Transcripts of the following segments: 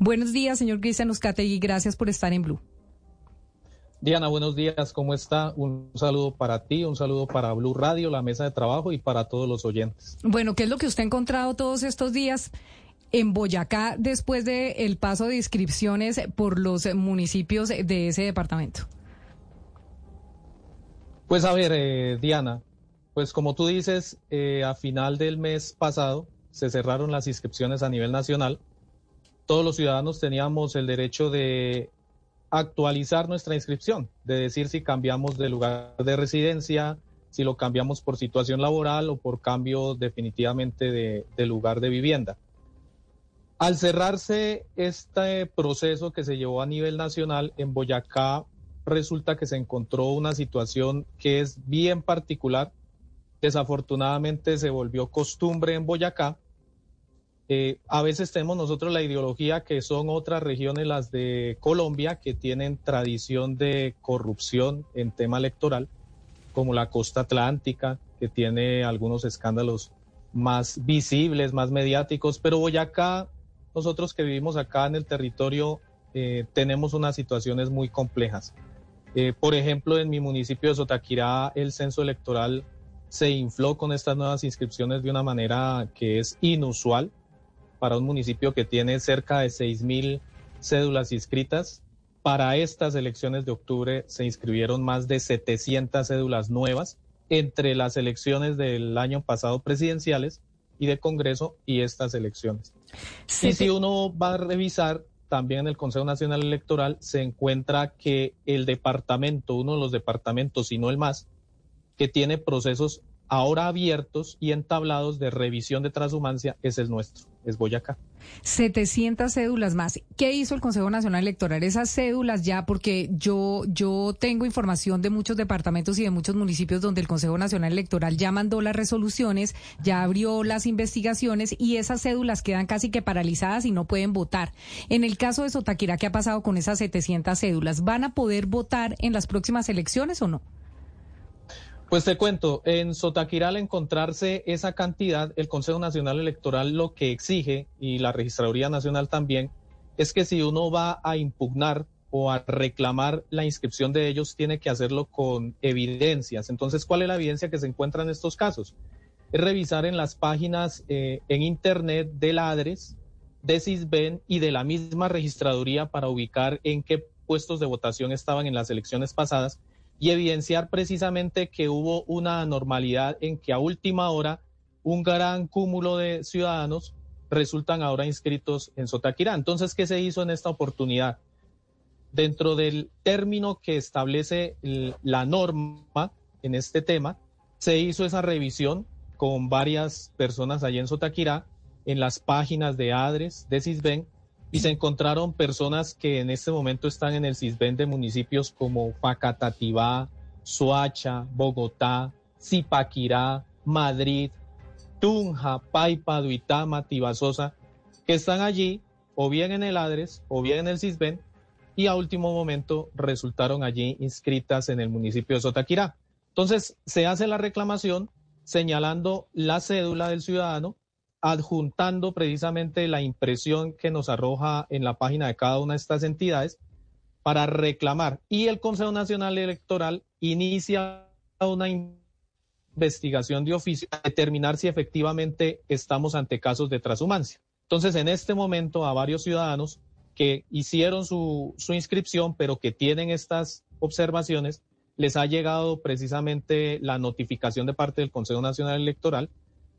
Buenos días, señor Cristian y Gracias por estar en Blue. Diana, buenos días. ¿Cómo está? Un saludo para ti, un saludo para Blue Radio, la mesa de trabajo y para todos los oyentes. Bueno, ¿qué es lo que usted ha encontrado todos estos días? en Boyacá después del el paso de inscripciones por los municipios de ese departamento? Pues a ver, eh, Diana, pues como tú dices, eh, a final del mes pasado se cerraron las inscripciones a nivel nacional. Todos los ciudadanos teníamos el derecho de actualizar nuestra inscripción, de decir si cambiamos de lugar de residencia, si lo cambiamos por situación laboral o por cambio definitivamente de lugar de vivienda. Al cerrarse este proceso que se llevó a nivel nacional en Boyacá, resulta que se encontró una situación que es bien particular. Desafortunadamente se volvió costumbre en Boyacá. Eh, a veces tenemos nosotros la ideología que son otras regiones, las de Colombia, que tienen tradición de corrupción en tema electoral, como la costa atlántica, que tiene algunos escándalos más visibles, más mediáticos, pero Boyacá nosotros que vivimos acá en el territorio eh, tenemos unas situaciones muy complejas. Eh, por ejemplo, en mi municipio de Sotaquirá, el censo electoral se infló con estas nuevas inscripciones de una manera que es inusual para un municipio que tiene cerca de 6.000 cédulas inscritas. Para estas elecciones de octubre se inscribieron más de 700 cédulas nuevas entre las elecciones del año pasado presidenciales y de Congreso y estas elecciones. y si uno va a revisar, también en el Consejo Nacional Electoral se encuentra que el departamento, uno de los departamentos, y no el más, que tiene procesos ahora abiertos y entablados de revisión de transhumancia es el nuestro, es Boyacá. 700 cédulas más. ¿Qué hizo el Consejo Nacional Electoral? Esas cédulas ya, porque yo, yo tengo información de muchos departamentos y de muchos municipios donde el Consejo Nacional Electoral ya mandó las resoluciones, ya abrió las investigaciones y esas cédulas quedan casi que paralizadas y no pueden votar. En el caso de Sotaquira, ¿qué ha pasado con esas 700 cédulas? ¿Van a poder votar en las próximas elecciones o no? Pues te cuento, en Sotaquira al encontrarse esa cantidad, el Consejo Nacional Electoral lo que exige, y la Registraduría Nacional también, es que si uno va a impugnar o a reclamar la inscripción de ellos, tiene que hacerlo con evidencias. Entonces, ¿cuál es la evidencia que se encuentra en estos casos? Es revisar en las páginas eh, en Internet del ADRES, de CISBEN y de la misma registraduría para ubicar en qué puestos de votación estaban en las elecciones pasadas y evidenciar precisamente que hubo una anormalidad en que a última hora un gran cúmulo de ciudadanos resultan ahora inscritos en Sotaquirá. Entonces, ¿qué se hizo en esta oportunidad? Dentro del término que establece la norma en este tema, se hizo esa revisión con varias personas allí en Sotaquirá, en las páginas de ADRES, de CISBEN, y se encontraron personas que en este momento están en el CISBEN de municipios como Facatativá, Soacha, Bogotá, Zipaquirá, Madrid, Tunja, Paipa, Duitama, Tibasosa, que están allí o bien en el ADRES o bien en el CISBEN y a último momento resultaron allí inscritas en el municipio de Sotaquirá. Entonces se hace la reclamación señalando la cédula del ciudadano adjuntando precisamente la impresión que nos arroja en la página de cada una de estas entidades para reclamar. Y el Consejo Nacional Electoral inicia una investigación de oficio para determinar si efectivamente estamos ante casos de transhumancia. Entonces, en este momento, a varios ciudadanos que hicieron su, su inscripción, pero que tienen estas observaciones, les ha llegado precisamente la notificación de parte del Consejo Nacional Electoral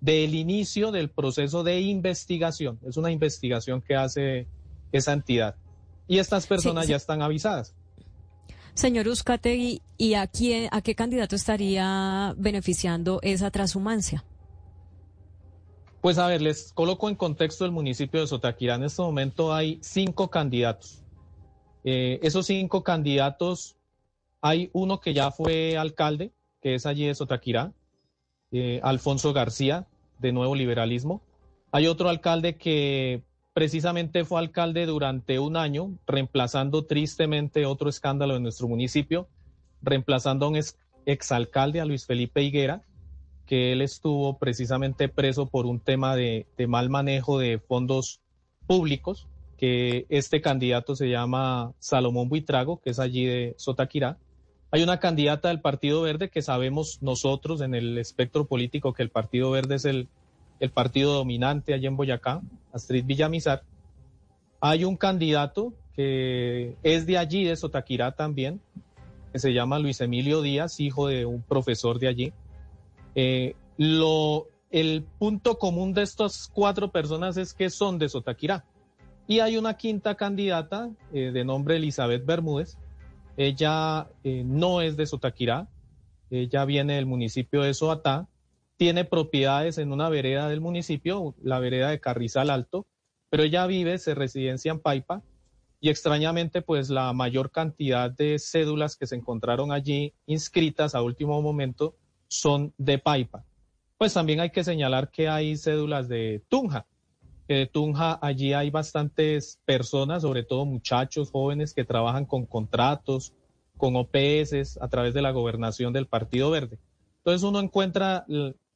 del inicio del proceso de investigación. Es una investigación que hace esa entidad. Y estas personas ya están avisadas. Señor Uzcategui, ¿y a, quién, a qué candidato estaría beneficiando esa transhumancia? Pues a ver, les coloco en contexto el municipio de Sotaquirá. En este momento hay cinco candidatos. Eh, esos cinco candidatos, hay uno que ya fue alcalde, que es allí de Sotaquirá, eh, Alfonso García, de Nuevo Liberalismo. Hay otro alcalde que precisamente fue alcalde durante un año, reemplazando tristemente otro escándalo en nuestro municipio, reemplazando a un exalcalde, a Luis Felipe Higuera, que él estuvo precisamente preso por un tema de, mal manejo de fondos públicos que este candidato se llama Salomón Buitrago, que es allí de Sotaquirá. Hay una candidata del Partido Verde que sabemos nosotros en el espectro político que el Partido Verde es el, partido dominante allí en Boyacá, Astrid Villamizar. Hay un candidato que es de allí, de Sotaquirá también, que se llama Luis Emilio Díaz, hijo de un profesor de allí. Eh, el punto común de estas cuatro personas es que son de Sotaquirá. Y hay una quinta candidata eh, de nombre Elizabeth Bermúdez. Ella eh, no es de Sotaquirá, ella viene del municipio de Soatá, tiene propiedades en una vereda del municipio, la vereda de Carrizal Alto, pero ella vive, se residencia en Paipa y extrañamente pues la mayor cantidad de cédulas que se encontraron allí inscritas a último momento son de Paipa. Pues también hay que señalar que hay cédulas de Tunja, de Tunja allí hay bastantes personas, sobre todo muchachos jóvenes que trabajan con contratos, con OPS a través de la gobernación del Partido Verde. Entonces uno encuentra,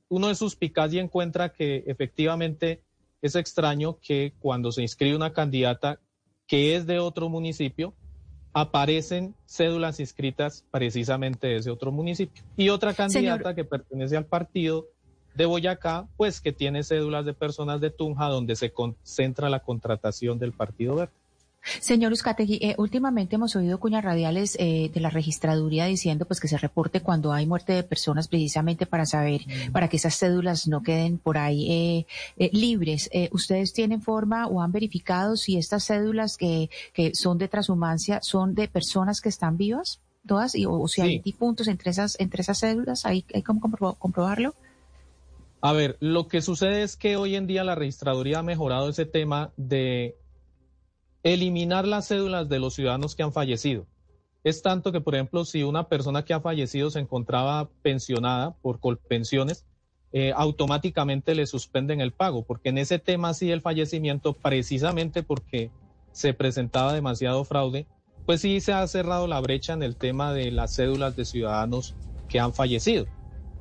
uno de sus picas y encuentra que efectivamente es extraño que cuando se inscribe una candidata que es de otro municipio, aparecen cédulas inscritas precisamente de ese otro municipio. Y otra candidata que pertenece al partido de Boyacá, pues que tiene cédulas de personas de Tunja donde se concentra la contratación del Partido Verde. Señor Uzcategui, eh, últimamente hemos oído cuñas radiales eh, de la registraduría diciendo pues que se reporte cuando hay muerte de personas precisamente para saber, mm. para que esas cédulas no queden por ahí eh, libres. ¿Ustedes tienen forma o han verificado si estas cédulas que, que son de transhumancia son de personas que están vivas? Todas, y, o, si hay difuntos entre esas, entre esas cédulas, ¿hay, hay cómo comprobarlo? A ver, lo que sucede es que hoy en día la registraduría ha mejorado ese tema de eliminar las cédulas de los ciudadanos que han fallecido. Es tanto que, por ejemplo, si una persona que ha fallecido se encontraba pensionada por colpensiones, eh, automáticamente le suspenden el pago, porque en ese tema sí el fallecimiento, precisamente porque se presentaba demasiado fraude, pues sí se ha cerrado la brecha en el tema de las cédulas de ciudadanos que han fallecido.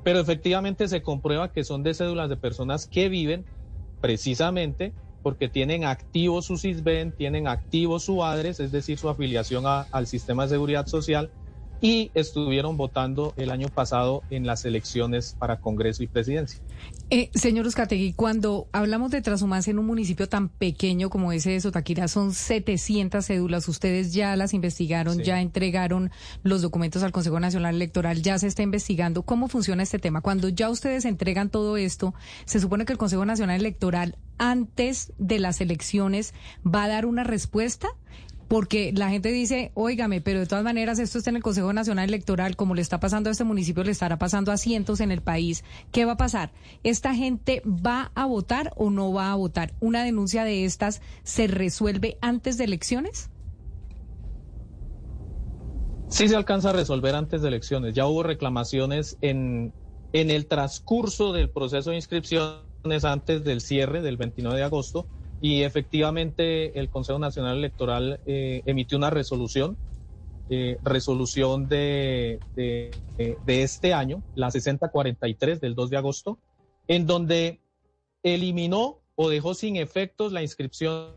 Pero efectivamente se comprueba que son de cédulas de personas que viven precisamente porque tienen activo su CISBEN, tienen activo su ADRES, es decir, su afiliación al sistema de seguridad social, y estuvieron votando el año pasado en las elecciones para Congreso y Presidencia. Eh, señor Uzcategui, cuando hablamos de transhumancia en un municipio tan pequeño como ese de Sotaquira, son 700 cédulas. Ustedes ya las investigaron, ya entregaron los documentos al Consejo Nacional Electoral, ya se está investigando. ¿Cómo funciona este tema? Cuando ya ustedes entregan todo esto, se supone que el Consejo Nacional Electoral, antes de las elecciones, va a dar una respuesta porque la gente dice, óigame, pero de todas maneras esto está en el Consejo Nacional Electoral, como le está pasando a este municipio, le estará pasando a cientos en el país. ¿Qué va a pasar? ¿Esta gente va a votar o no va a votar? ¿Una denuncia de estas se resuelve antes de elecciones? Sí se alcanza a resolver antes de elecciones. Ya hubo reclamaciones en, en el transcurso del proceso de inscripciones antes del cierre del 29 de agosto y efectivamente el Consejo Nacional Electoral eh, emitió una resolución, eh, resolución de, de, este año, la 6043 del 2 de agosto, en donde eliminó o dejó sin efectos la inscripción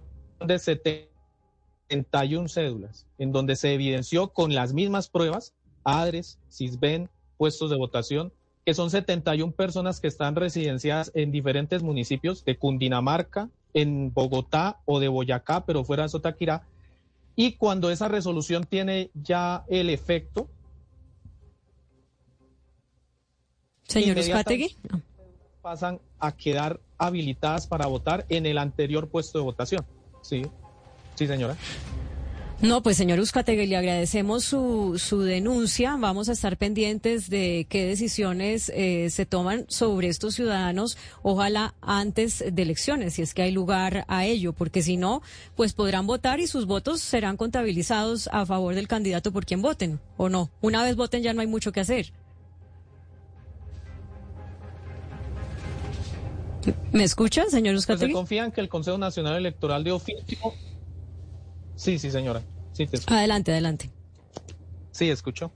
de 71 cédulas, en donde se evidenció con las mismas pruebas, ADRES, CISBEN, puestos de votación, que son 71 personas que están residenciadas en diferentes municipios de Cundinamarca, en Bogotá o de Boyacá, pero fuera de Sotaquirá. Y cuando esa resolución tiene ya el efecto. Señor Espategui. Pasan a quedar habilitadas para votar en el anterior puesto de votación. Sí, sí, señora. No, pues señor Uzcategui, le agradecemos su, su denuncia. Vamos a estar pendientes de qué decisiones eh, se toman sobre estos ciudadanos, ojalá antes de elecciones, si es que hay lugar a ello, porque si no, pues podrán votar y sus votos serán contabilizados a favor del candidato por quien voten, ¿o no? Una vez voten ya no hay mucho que hacer. ¿Me escucha, señor Uzcategui? Pues se confían que el Consejo Nacional Electoral de oficio Sí, sí, señora. Sí, adelante, adelante. Sí, escucho.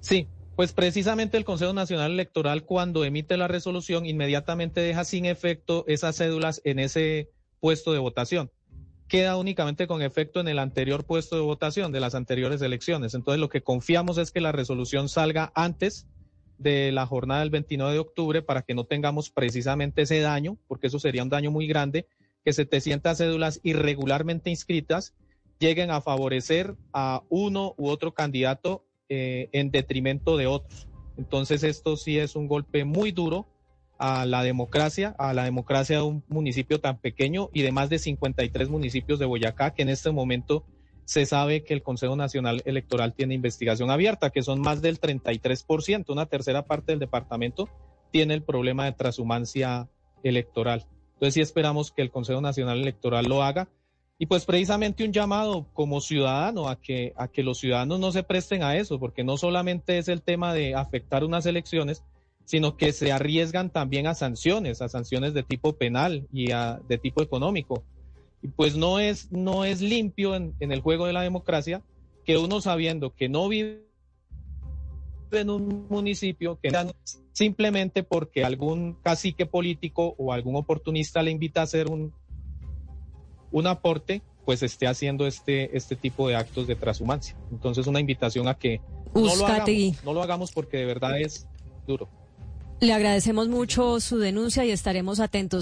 Sí, pues precisamente el Consejo Nacional Electoral cuando emite la resolución inmediatamente deja sin efecto esas cédulas en ese puesto de votación. queda únicamente con efecto en el anterior puesto de votación de las anteriores elecciones. Entonces lo que confiamos es que la resolución salga antes de la jornada del 29 de octubre para que no tengamos precisamente ese daño, porque eso sería un daño muy grande, que 700 cédulas irregularmente inscritas lleguen a favorecer a uno u otro candidato eh, en detrimento de otros. Entonces esto sí es un golpe muy duro a la democracia, a la democracia de un municipio tan pequeño y de más de 53 municipios de Boyacá, que en este momento se sabe que el Consejo Nacional Electoral tiene investigación abierta, que son más del 33%, una tercera parte del departamento tiene el problema de transhumancia electoral. Entonces sí esperamos que el Consejo Nacional Electoral lo haga. Y pues precisamente un llamado como ciudadano a que, a que los ciudadanos no se presten a eso, porque no solamente es el tema de afectar unas elecciones, sino que se arriesgan también a sanciones, a sanciones de tipo penal y a, de tipo económico. Y pues no es, no es limpio en, en el juego de la democracia que uno sabiendo que no vive en un municipio, que simplemente porque algún cacique político o algún oportunista le invita a hacer un, un aporte, pues esté haciendo este, este tipo de actos de transhumancia. Entonces una invitación a que no lo, hagamos, no lo hagamos porque de verdad es duro. Le agradecemos mucho su denuncia y estaremos atentos.